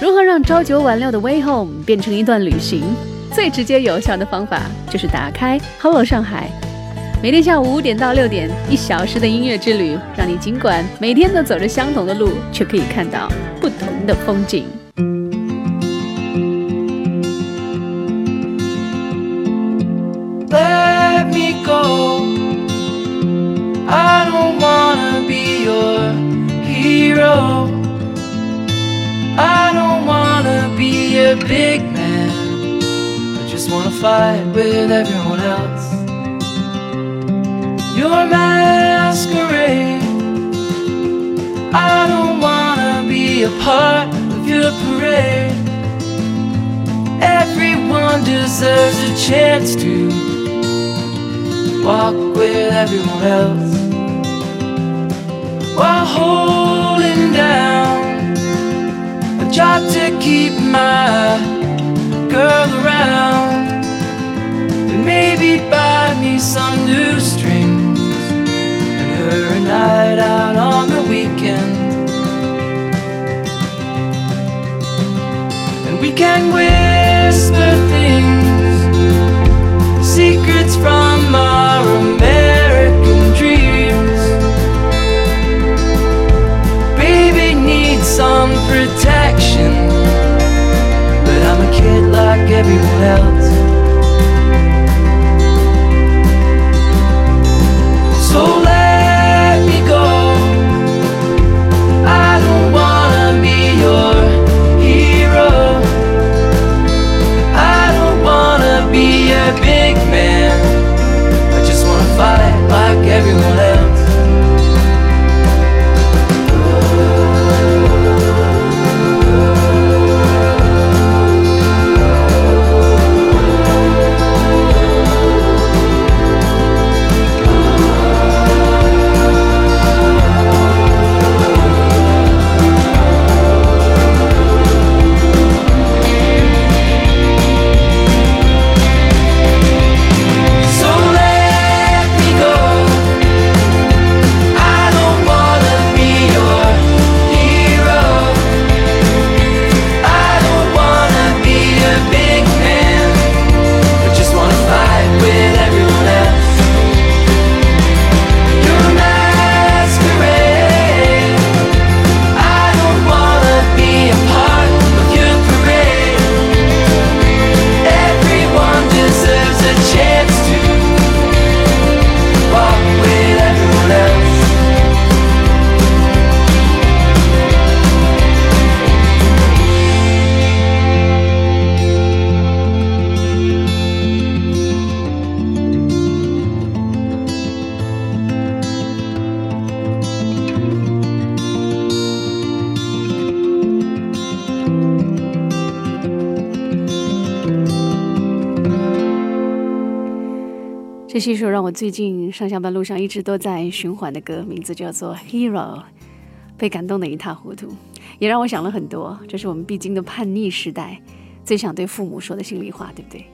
如何让朝九晚六的 Way Home 变成一段旅行？最直接有效的方法就是打开 Hello 上海，每天下午五点到六点，一小时的音乐之旅，让你尽管每天都走着相同的路，却可以看到不同的风景。Let me go. I don't wanna be your hero. A big man. I just wanna fight with everyone else. Your masquerade. I don't wanna be a part of your parade. Everyone deserves a chance to walk with everyone else while holding down job to keep my girl around. And maybe buy me some new strings and her a night out on the weekend. And we can whisper things secrets from our American everyone else. 最近上下班路上一直都在循环的歌，名字叫做《Hero》，被感动得一塌糊涂，也让我想了很多。这是我们必经的叛逆时代，最想对父母说的心里话，对不对？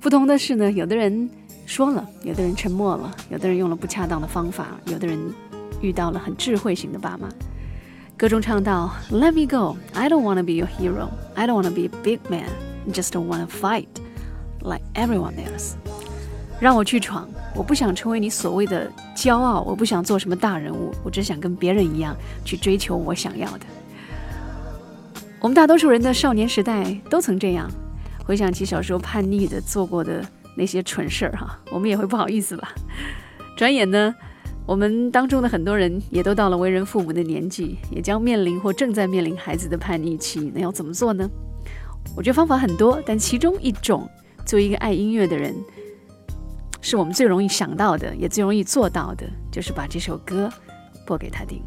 不同的是呢，有的人说了，有的人沉默了，有的人用了不恰当的方法，有的人遇到了很智慧型的爸妈。歌中唱到：“Let me go, I don't wanna be your hero, I don't wanna be a big man, just don't wanna fight like everyone else。”让我去闯，我不想成为你所谓的骄傲，我不想做什么大人物，我只想跟别人一样去追求我想要的。我们大多数人的少年时代都曾这样，回想起小时候叛逆的做过的那些蠢事儿哈，我们也会不好意思吧。转眼呢，我们当中的很多人也都到了为人父母的年纪，也将面临或正在面临孩子的叛逆期，那要怎么做呢？我觉得方法很多，但其中一种，作为一个爱音乐的人。是我们最容易想到的，也最容易做到的，就是把这首歌播给他听。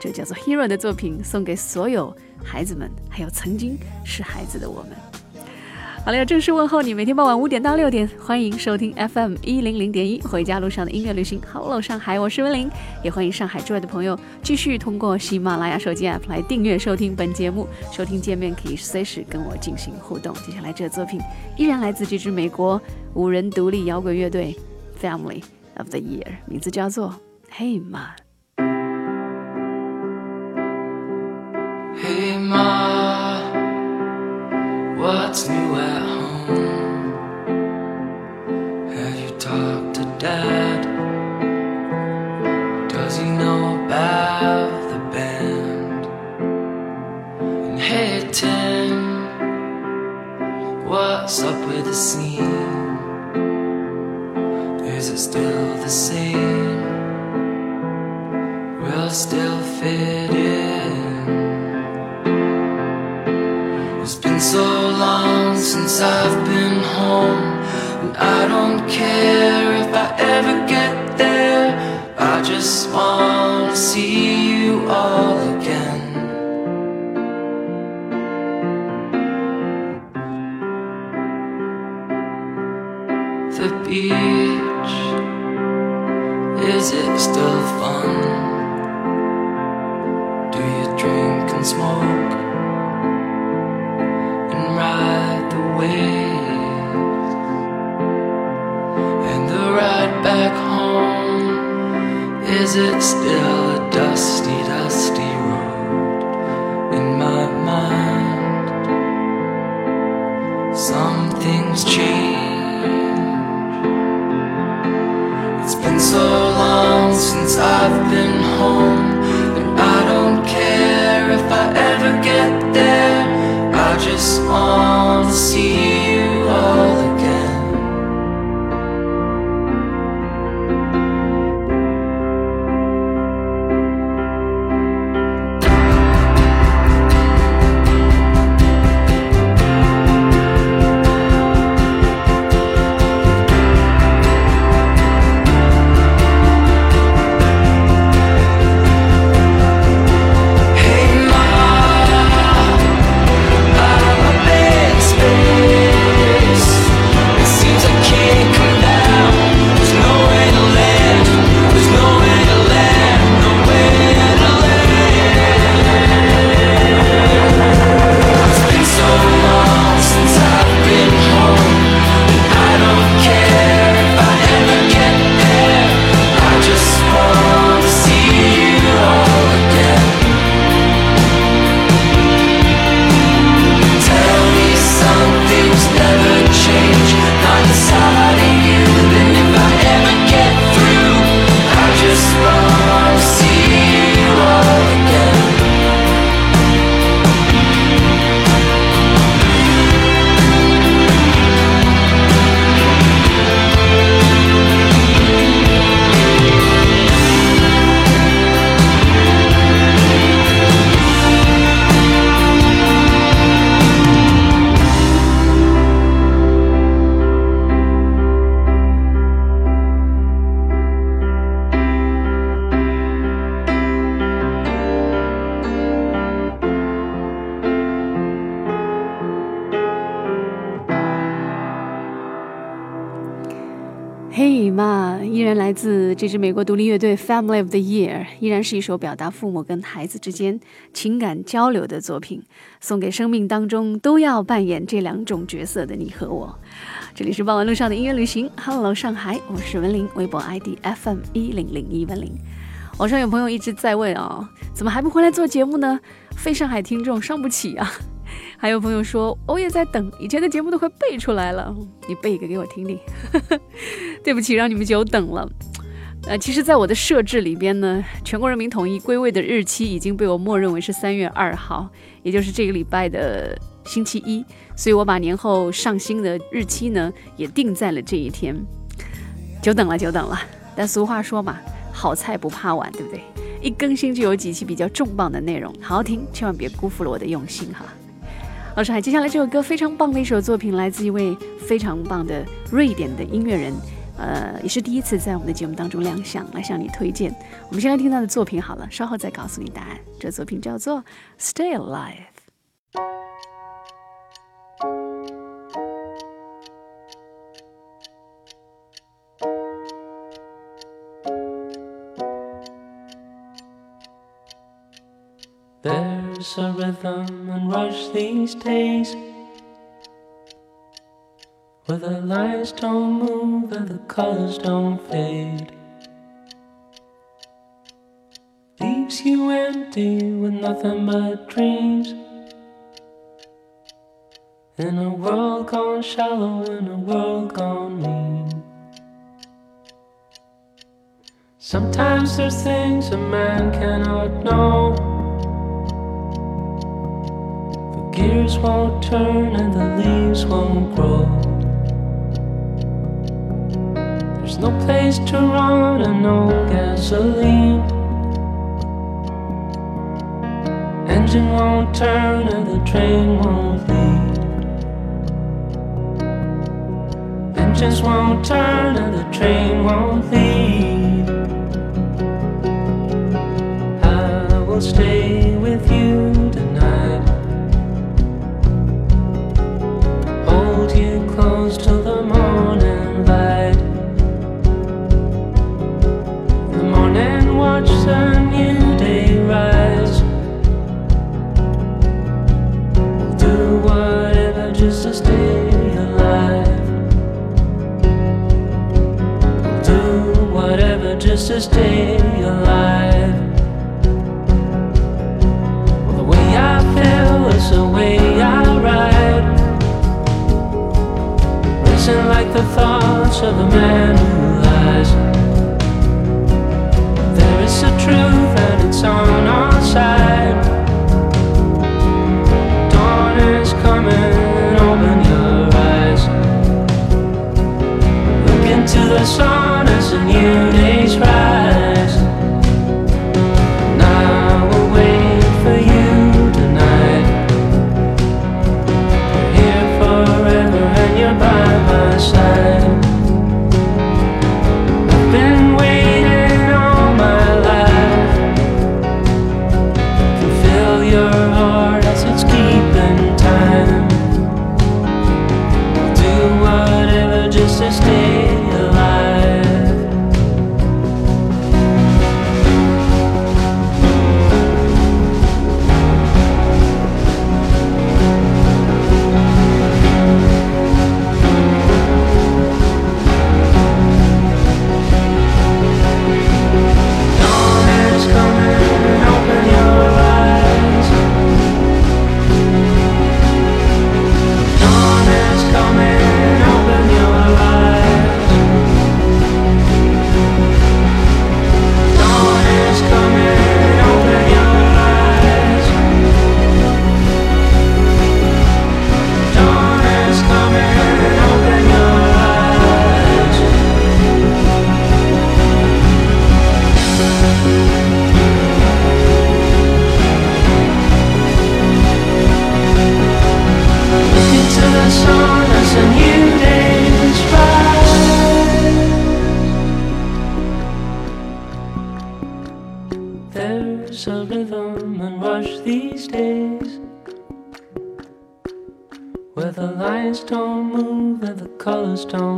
这叫做《Hero》的作品，送给所有孩子们，还有曾经是孩子的我们。好了，正式问候你，每天傍晚五点到六点，欢迎收听 FM 一零零点一回家路上的音乐旅行。Hello，上海，我是温玲，也欢迎上海之外的朋友继续通过喜马拉雅手机 App 来订阅收听本节目。收听界面可以随时跟我进行互动。接下来这作品依然来自这支美国五人独立摇滚乐队 Family of the Year，名字叫做 Hey Ma。Hey What's new at home? Have you talked to Dad? Does he know about the band? And hey, Tim, what's up with the scene? Is it still the same? Will still fit care if I ever get there. I just wanna see you all 美国独立乐队 Family of the Year，依然是一首表达父母跟孩子之间情感交流的作品，送给生命当中都要扮演这两种角色的你和我。这里是傍晚路上的音乐旅行，Hello 上海，我是文玲，微博 ID FM 一零零一文玲。网上有朋友一直在问啊、怎么还不回来做节目呢？非上海听众伤不起啊！还有朋友说，我也在等，以前的节目都快背出来了，你背一个给我听听。对不起，让你们久等了。呃，其实，在我的设置里边呢，全国人民统一归位的日期已经被我默认为是三月二号，也就是这个礼拜的星期一，所以我把年后上新的日期呢也定在了这一天。久等了，久等了。但俗话说嘛，好菜不怕晚，对不对？一更新就有几期比较重磅的内容，好好听，千万别辜负了我的用心哈。老师，海，接下来这首歌非常棒的一首作品，来自一位非常棒的瑞典的音乐人，呃，也是第一次在我们的节目当中亮相，来向你推荐。我们先来听他的作品好了，稍后再告诉你答案。这作品叫做《Stay Alive》。There's a rhythm and rush these days Where the lights don't move and the colors don't fade Leaves you empty with nothing but dreams In a world gone shallow, in a world gone mean. Sometimes there's things a man cannot know. The gears won't turn and the leaves won't grow. There's no place to run and no gasoline. Engine won't turn and the train won't leave. Engines won't turn and the train won't leave. I will stay with you tonight. The new day rise. We'll do whatever just to stay alive. We'll do whatever just to stay alive. Well, the way I feel is the way I ride. Racing like the thoughts of a man truth and it's on our side. Dawn is coming, open your eyes. Look into the sun as a new day's rise.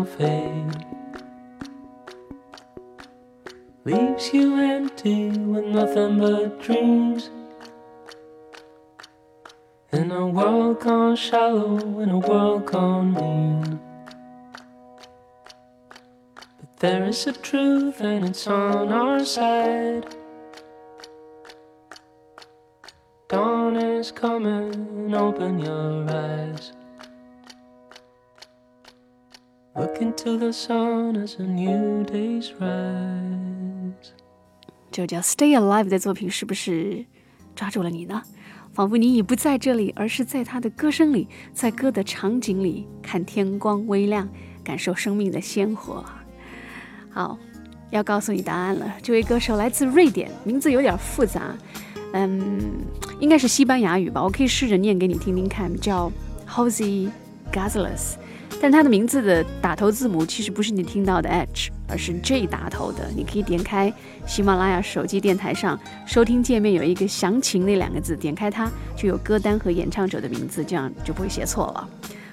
Fade. Leaves you empty with nothing but dreams. In a world gone shallow, in a world gone mean. But there is a truth and it's on our side. Dawn is coming, open your eyes. Look into the sun as a new day's rise. 这叫《Stay Alive》的作品是不是抓住了你呢？仿佛你已不在这里，而是在他的歌声里，在歌的场景里，看天光微亮，感受生命的鲜活。好，要告诉你答案了。这位歌手来自瑞典，名字有点复杂，嗯，应该是西班牙语吧？我可以试着念给你听听看，叫 Jose Gazelles。但它的名字的打头字母其实不是你听到的 H，而是 J 打头的。你可以点开喜马拉雅手机电台上收听界面有一个详情那两个字，点开它就有歌单和演唱者的名字，这样就不会写错了。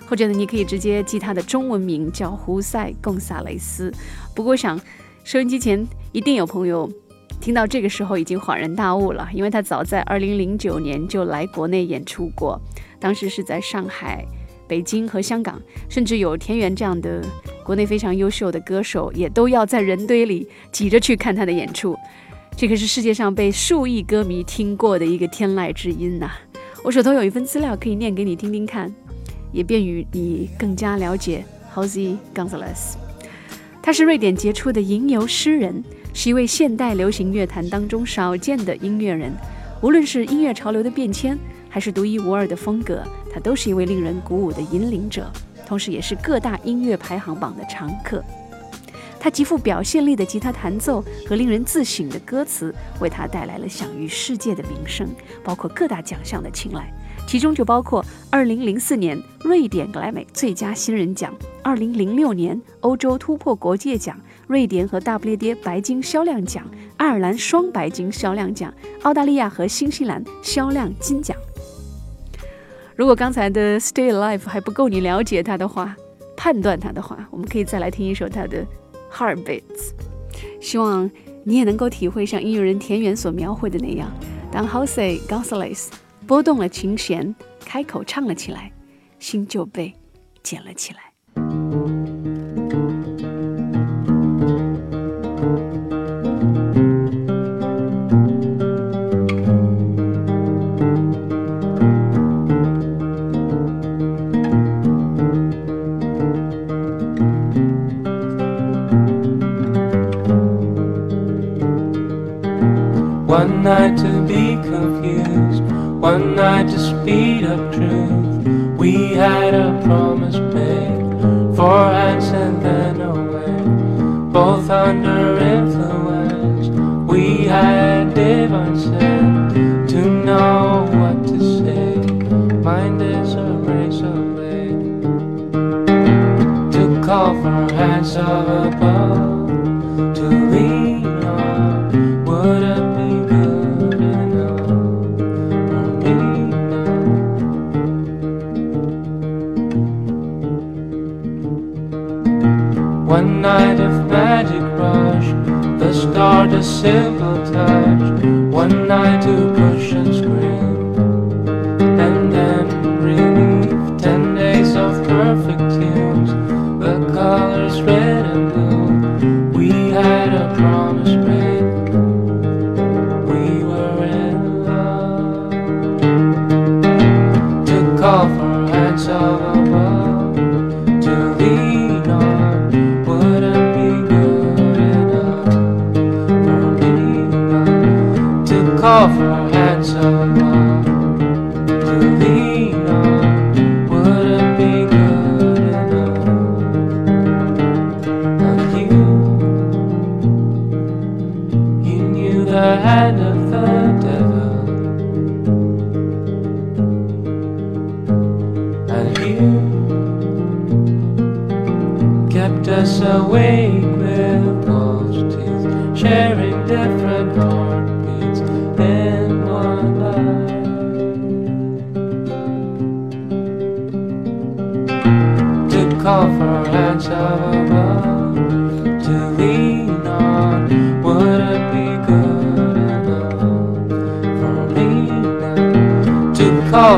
或者呢，你可以直接记他的中文名叫胡塞·贡萨雷斯。不过，我想收音机前一定有朋友听到这个时候已经恍然大悟了，因为他早在2009年就来国内演出过，当时是在上海。北京和香港，甚至有田园这样的国内非常优秀的歌手，也都要在人堆里挤着去看他的演出。这可是世界上被数亿歌迷听过的一个天籁之音呐、我手头有一份资料可以念给你听听看。也便于你更加了解 h o s e Gonzalez。他是瑞典杰出的吟游诗人，是一位现代流行乐坛当中少见的音乐人。无论是音乐潮流的变迁，还是独一无二的风格，他都是一位令人鼓舞的引领者，同时也是各大音乐排行榜的常客。他极富表现力的吉他弹奏和令人自省的歌词，为他带来了享誉世界的名声，包括各大奖项的青睐，其中就包括2004年瑞典格莱美最佳新人奖、2006年欧洲突破国界奖、瑞典和大不列颠白金销量奖、爱尔兰双白金销量奖、澳大利亚和新西兰销量金奖。如果刚才的 Stay Alive 还不够你了解他的话，判断他的话，我们可以再来听一首他的。Heartbeats，希望你也能够体会像音乐人田园所描绘的那样，当 Jose Gonzalez 拨动了琴弦，开口唱了起来，心就被捡了起来。One night to be confused, one night to speed up truth. We had a promise made, four hands and then away. Both under influence, we had divine sense to know what to say. Mind is a razor blade to call for hands of above a simple touch. One night to To call for hands of above, to lean on, would it be good enough for me now? To call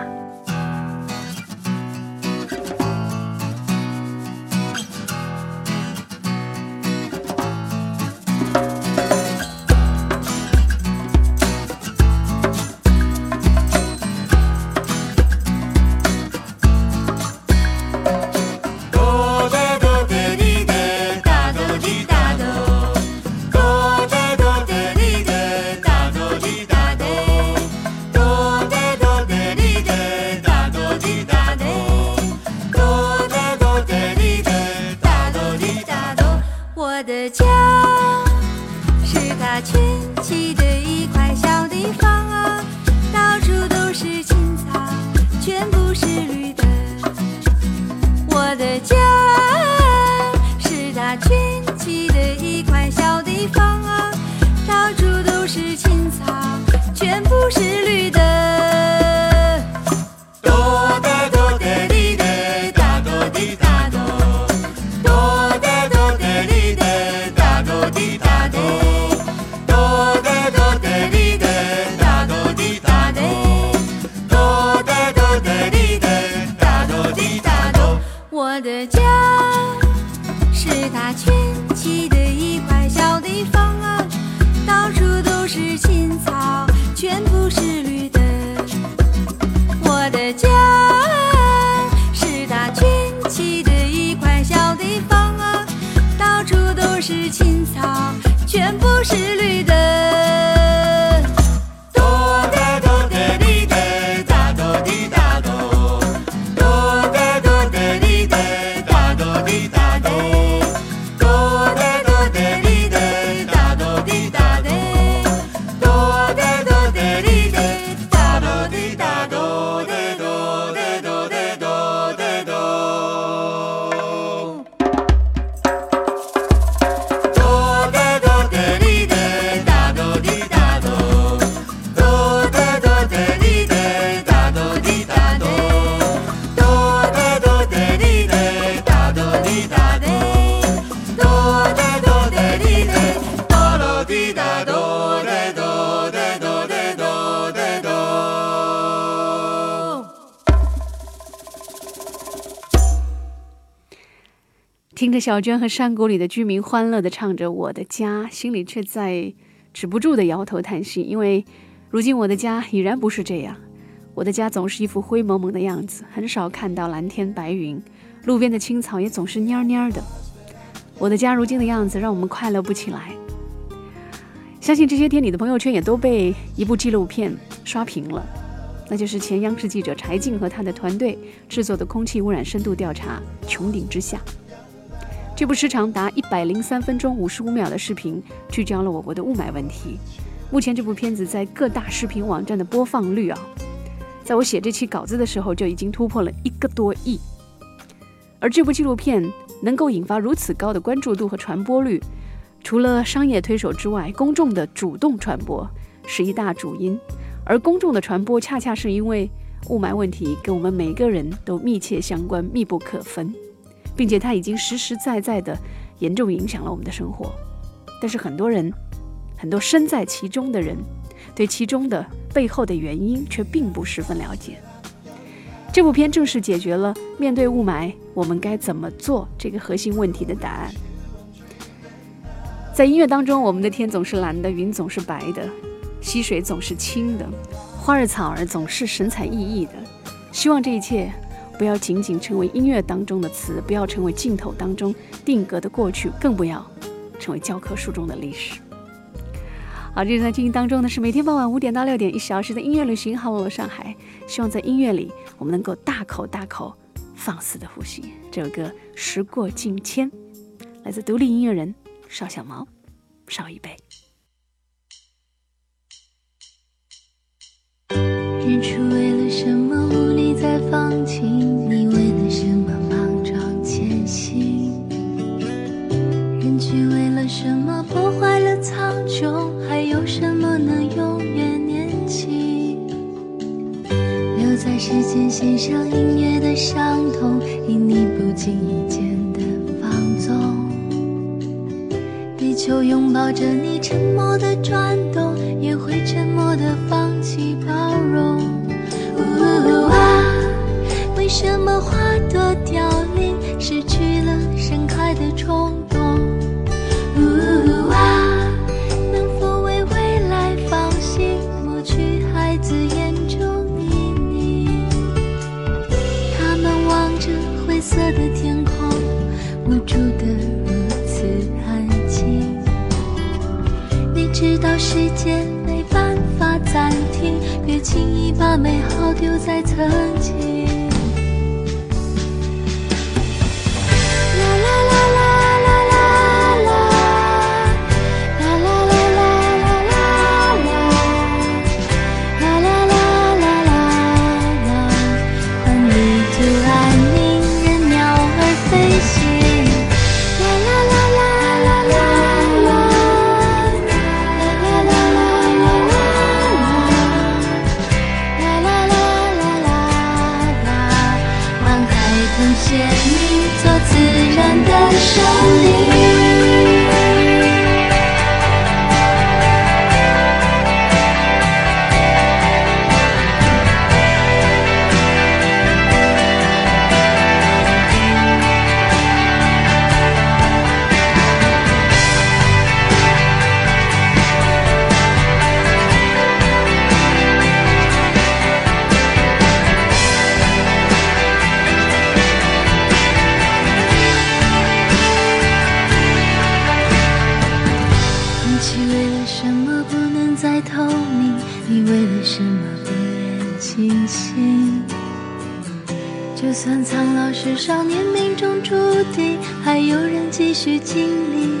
小娟和山谷里的居民欢乐地唱着《我的家》，心里却在止不住地摇头叹息，因为如今我的家已然不是这样。我的家总是一副灰蒙蒙的样子，很少看到蓝天白云，路边的青草也总是蔫蔫的。我的家如今的样子让我们快乐不起来。相信这些天你的朋友圈也都被一部纪录片刷屏了，那就是前央视记者柴静和他的团队制作的空气污染深度调查《穹顶之下》。这部时长达一百零三分钟五十五秒的视频，聚焦了我国的雾霾问题。目前这部片子在各大视频网站的播放率啊，在我写这期稿子的时候就已经突破了一个多亿。而这部纪录片能够引发如此高的关注度和传播率，除了商业推手之外，公众的主动传播是一大主因。而公众的传播，恰恰是因为雾霾问题跟我们每个人都密切相关、密不可分。并且它已经实实在在的严重影响了我们的生活。但是很多人，很多身在其中的人，对其中的背后的原因却并不十分了解。这部片正是解决了面对雾霾我们该怎么做这个核心问题的答案。在音乐当中，我们的天总是蓝的，云总是白的，溪水总是清的，花儿草儿总是神采奕奕的。希望这一切。不要仅仅成为音乐当中的词，不要成为镜头当中定格的过去，更不要成为教科书中的历史。好，这正在进行当中的是每天傍晚五点到六点一小时的音乐旅行。Hello，上海，希望在音乐里我们能够大口大口放肆的呼吸。这首歌《时过境迁》来自独立音乐人邵小毛，邵一贝。日出为了什么无力再放晴？你为了什么莽撞前行？人群为了什么破坏了苍穹？还有什么能永远年轻？留在时间线上音乐的伤痛，因你不经意间的放纵。地球拥抱着你沉默的转动，会沉默的放弃包容。呜啊，为什么花朵凋零，失去了盛开的冲动？呜啊，能否为未来放心，抹去孩子眼中泥泞？他们望着灰色的天空，无助的如此安静。你知道世界没办暂停，别轻易把美好丢在曾经。去经历。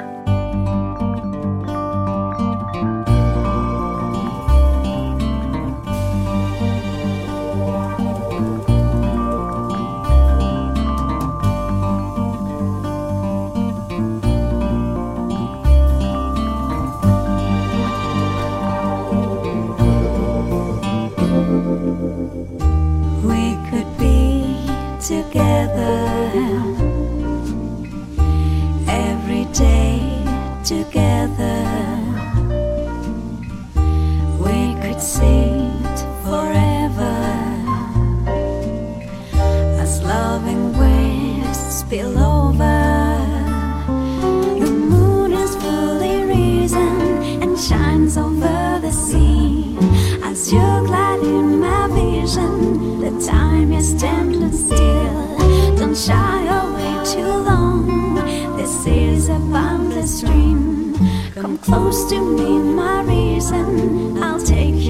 Come close to me, my reason. I'll take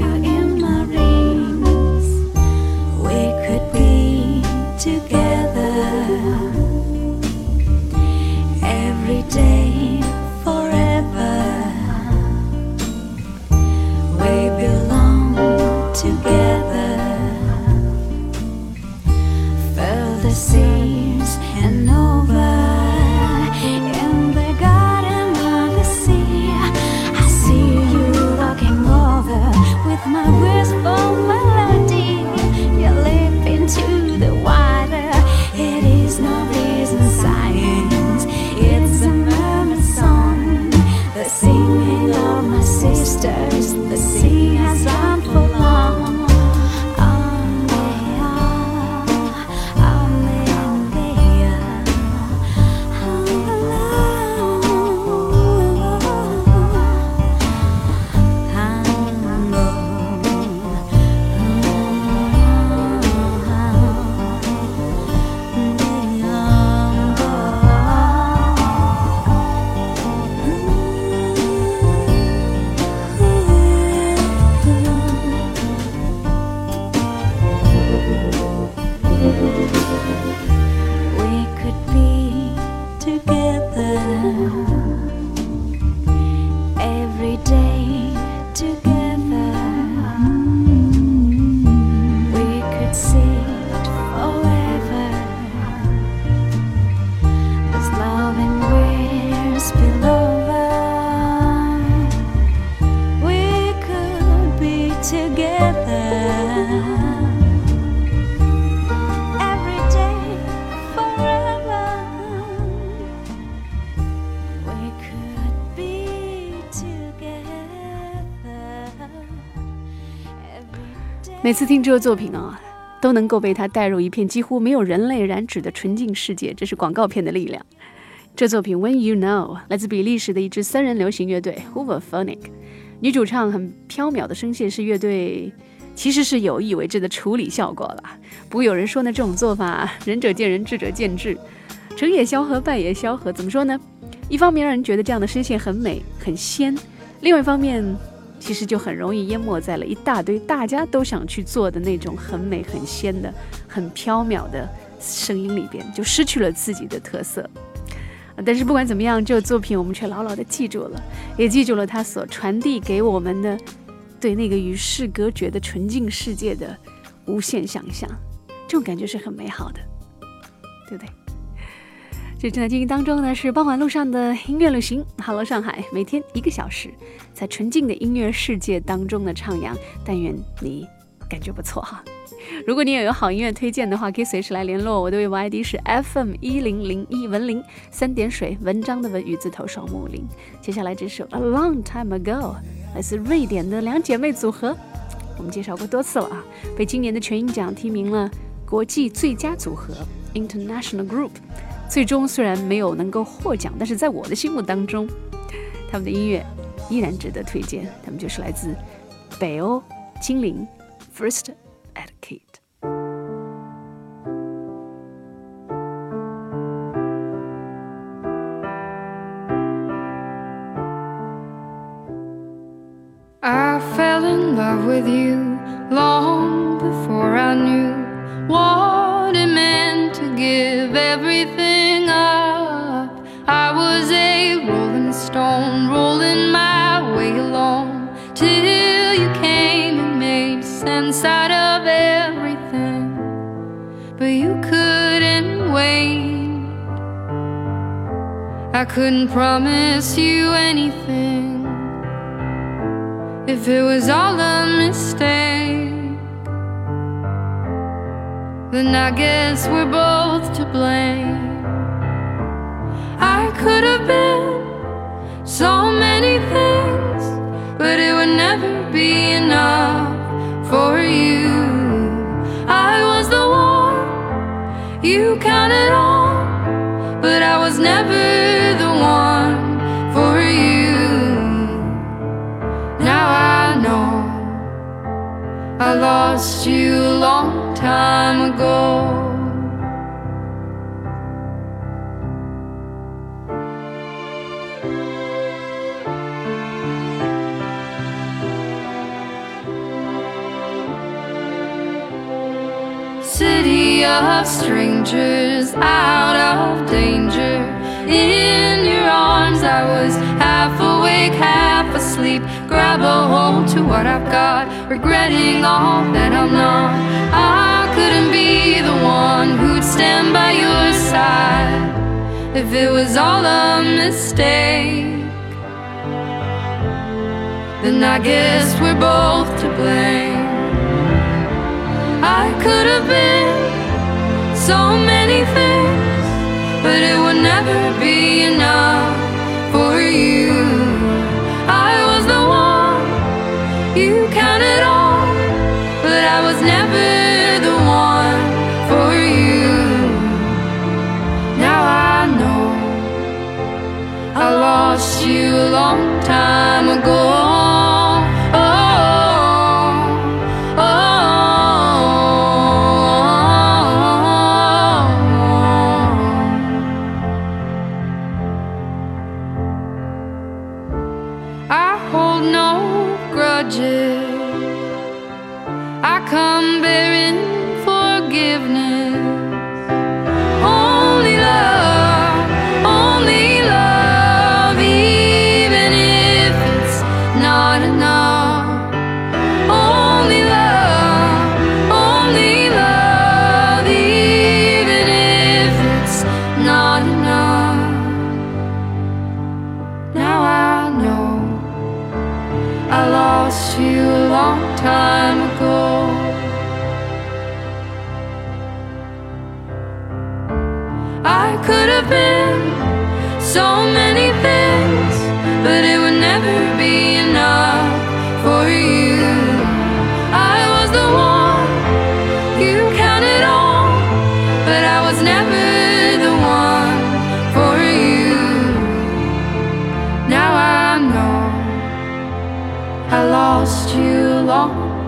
每次听这个作品啊，都能够被它带入一片几乎没有人类染指的纯净世界，这是广告片的力量。这作品《When You Know》来自比利时的一支三人流行乐队 Hooverphonic，女主唱很飘渺的声线是乐队其实是有意为之的处理效果了。不过有人说呢，这种做法仁者见仁，智者见智，成也萧何，败也萧何。怎么说呢？一方面让人觉得这样的声线很美很仙，另外一方面其实就很容易淹没在了一大堆大家都想去做的那种很美很仙的、很飘渺的声音里边，就失去了自己的特色。但是不管怎么样，这个作品我们却牢牢地记住了，也记住了它所传递给我们的对那个与世隔绝的纯净世界的无限想象，这种感觉是很美好的，对不对？这正在进行当中呢，是傍晚路上的音乐旅行。Hello 上海，每天一个小时，在纯净的音乐世界当中的徜徉，但愿你感觉不错哈。如果你也有好音乐推荐的话，可以随时来联络我的微博 ID 是 FM 一零零一文林三点水文章的文与字头双木林。接下来这首 A Long Time Ago 来自瑞典的两姐妹组合，我们介绍过多次了啊，被今年的全英奖提名了国际最佳组合 International Group。最终虽然没有能够获奖，但是在我的心目当中，他们的音乐依然值得推荐。他们就是来自北欧精灵 First if it was all a mistake. Then I guess we're both to blame. I could have been so many things, but it would never be enough long time ago.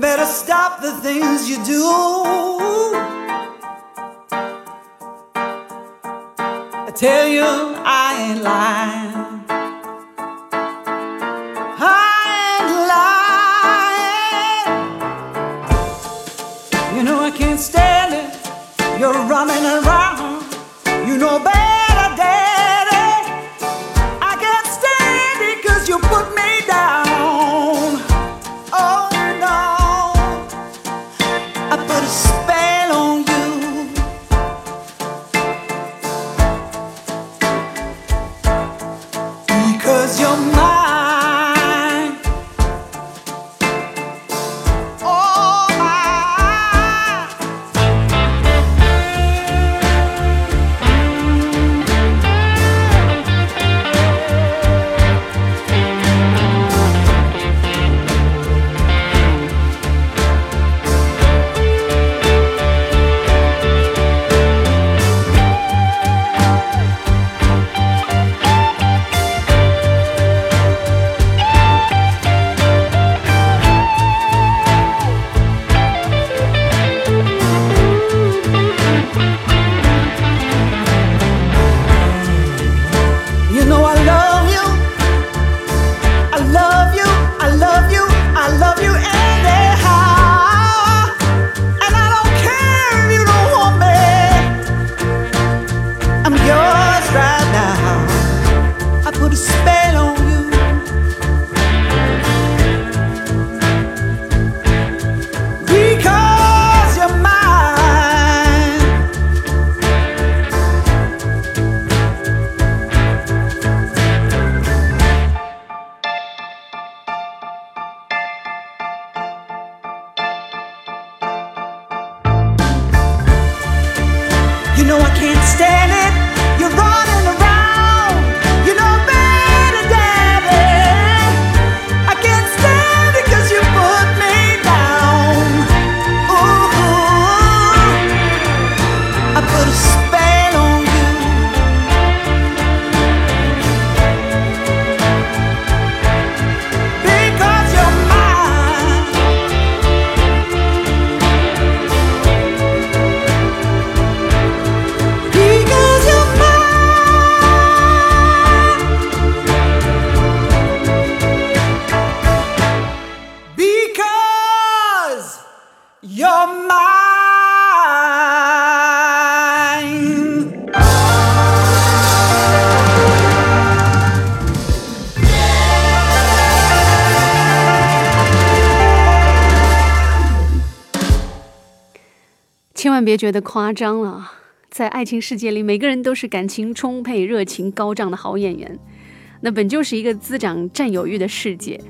better stop the things you do. I tell you, I ain't lying. I ain't lying. You know I can't stand it. You're running around. 万别觉得夸张了，在爱情世界里，每个人都是感情充沛、热情高涨的好演员。那本就是一个滋长占有欲的世界，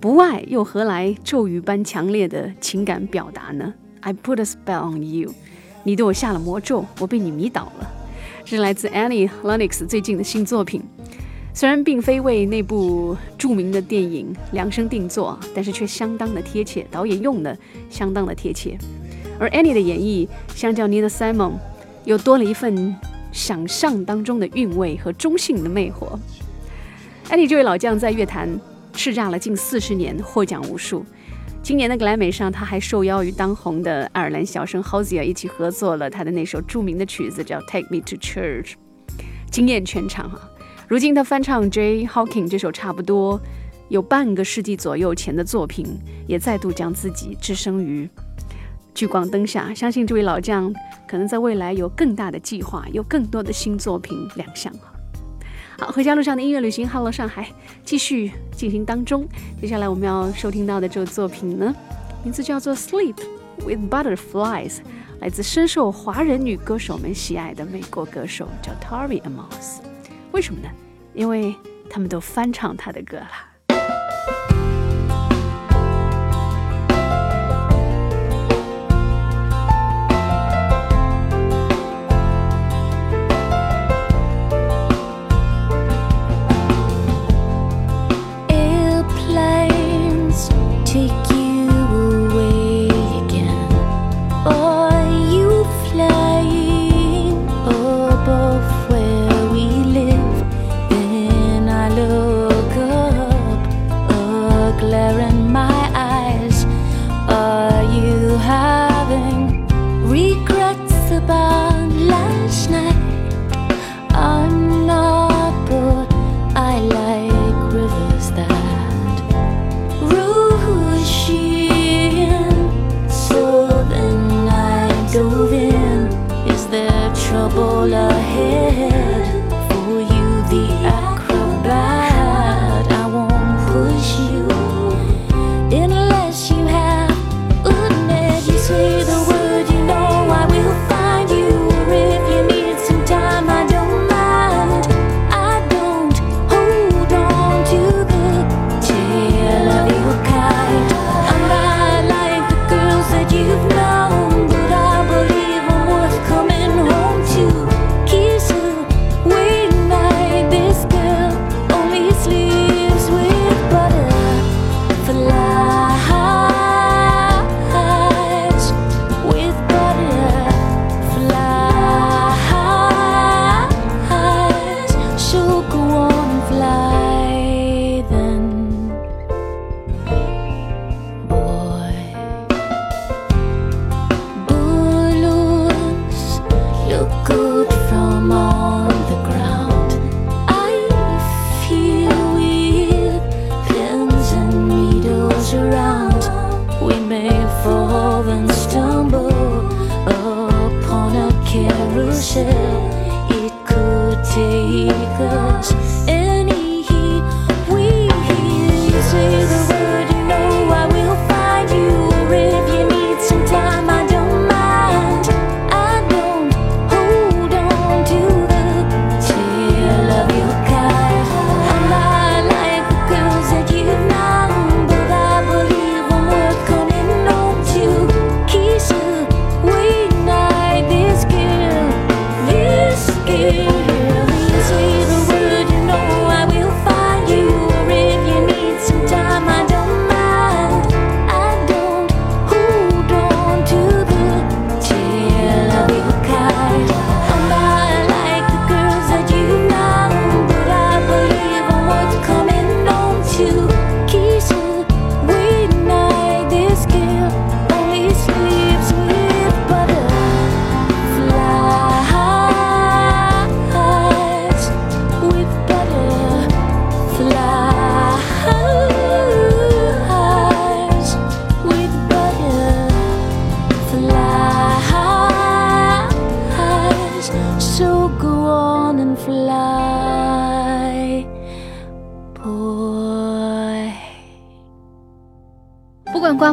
不爱又何来咒语般强烈的情感表达呢？I put a spell on you，你对我下了魔咒，我被你迷倒了。这是来自 Annie Lennox 最近的新作品。虽然并非为那部著名的电影量身定做，但是却相当的贴切，导演用的相当的贴切。而 Annie 的演绎，相较 Nina Simon，又多了一份想象当中的韵味和中性的魅惑。Annie 这位老将在乐坛叱咤了近四十年，获奖无数。今年的格莱美上，他还受邀与当红的爱尔兰小生 Hosier 一起合作了他的那首著名的曲子，叫《Take Me to Church》，惊艳全场哈、如今他翻唱 Jay Hawking 这首差不多有半个世纪左右前的作品，也再度将自己置身于聚光灯下，相信这位老将可能在未来有更大的计划，有更多的新作品亮相啊。好，回家路上的音乐旅行，Hello 上海继续进行当中。接下来我们要收听到的这个作品呢，名字叫做《Sleep with Butterflies》，来自深受华人女歌手们喜爱的美国歌手叫 Tori Amos。为什么呢？因为他们都翻唱她的歌了。good.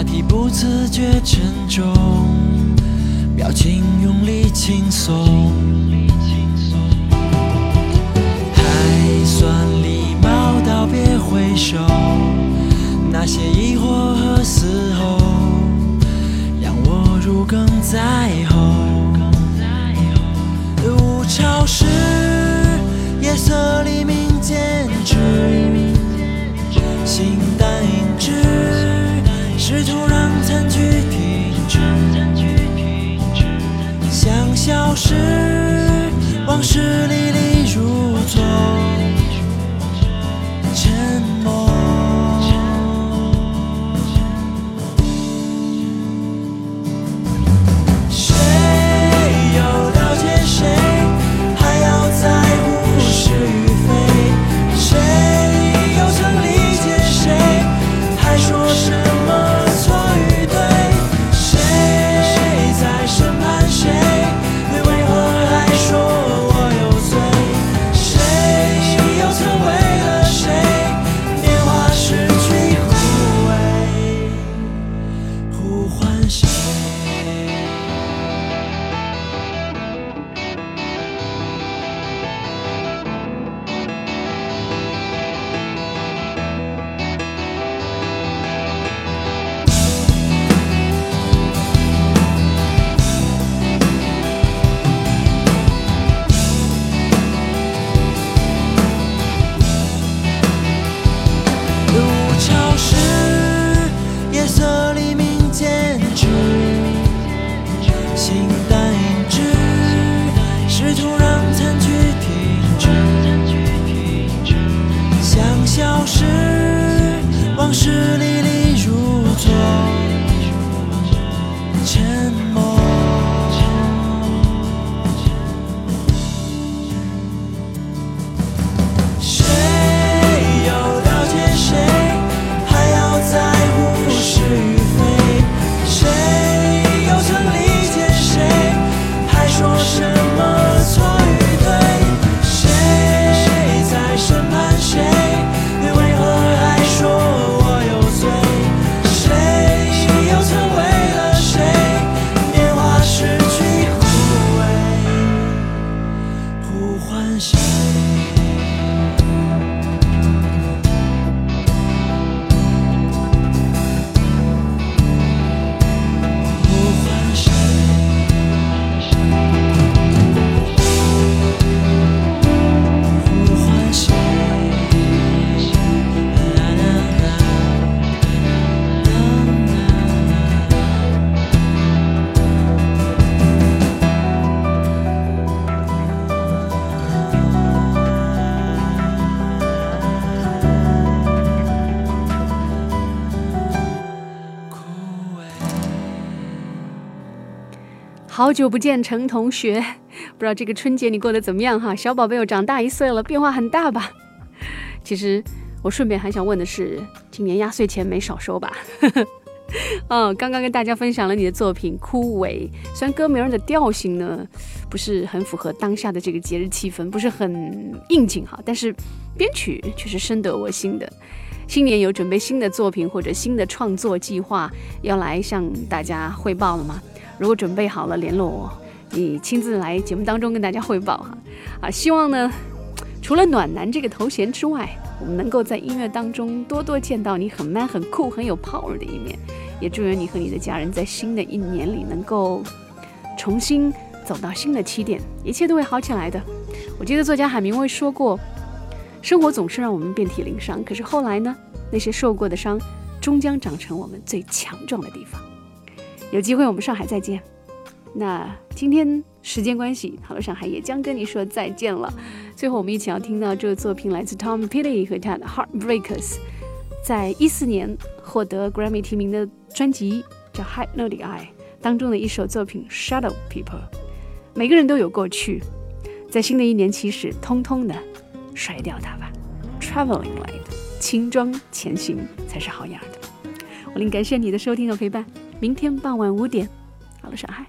话题不自觉沉重，表情用力轻松，还算礼貌道别挥手，那些疑惑和嘶吼，让我如鲠在喉。如潮试图让残局停止，想消失，往事历历。好久不见，陈同学，不知道这个春节你过得怎么样哈？小宝贝又长大一岁了，变化很大吧？其实我顺便还想问的是，今年压岁钱没少收吧？嗯，刚刚跟大家分享了你的作品《枯萎》，虽然歌名儿的调性呢不是很符合当下的这个节日气氛，不是很应景哈，但是编曲却是深得我心的。新年有准备新的作品或者新的创作计划要来向大家汇报了吗？如果准备好了，联络我，你亲自来节目当中跟大家汇报哈。啊，希望呢，除了暖男这个头衔之外，我们能够在音乐当中多多见到你很 man、很酷、很有 power 的一面。也祝愿你和你的家人在新的一年里能够重新走到新的起点，一切都会好起来的。我记得作家海明威说过，生活总是让我们遍体鳞伤，可是后来呢，那些受过的伤，终将长成我们最强壮的地方。有机会我们上海再见。那今天时间关系，好了，上海也将跟你说再见了。最后我们一起要听到这个作品，来自 Tom Petty 和他的 Heartbreakers，在一四年获得 Grammy 提名的专辑叫《Hypnotic Eye》当中的一首作品《Shadow People》。每个人都有过去，在新的一年起始，通通的甩掉它吧。Traveling Light，轻装前行才是好样的。我令感谢你的收听和陪伴，明天傍晚五点，好了，上海。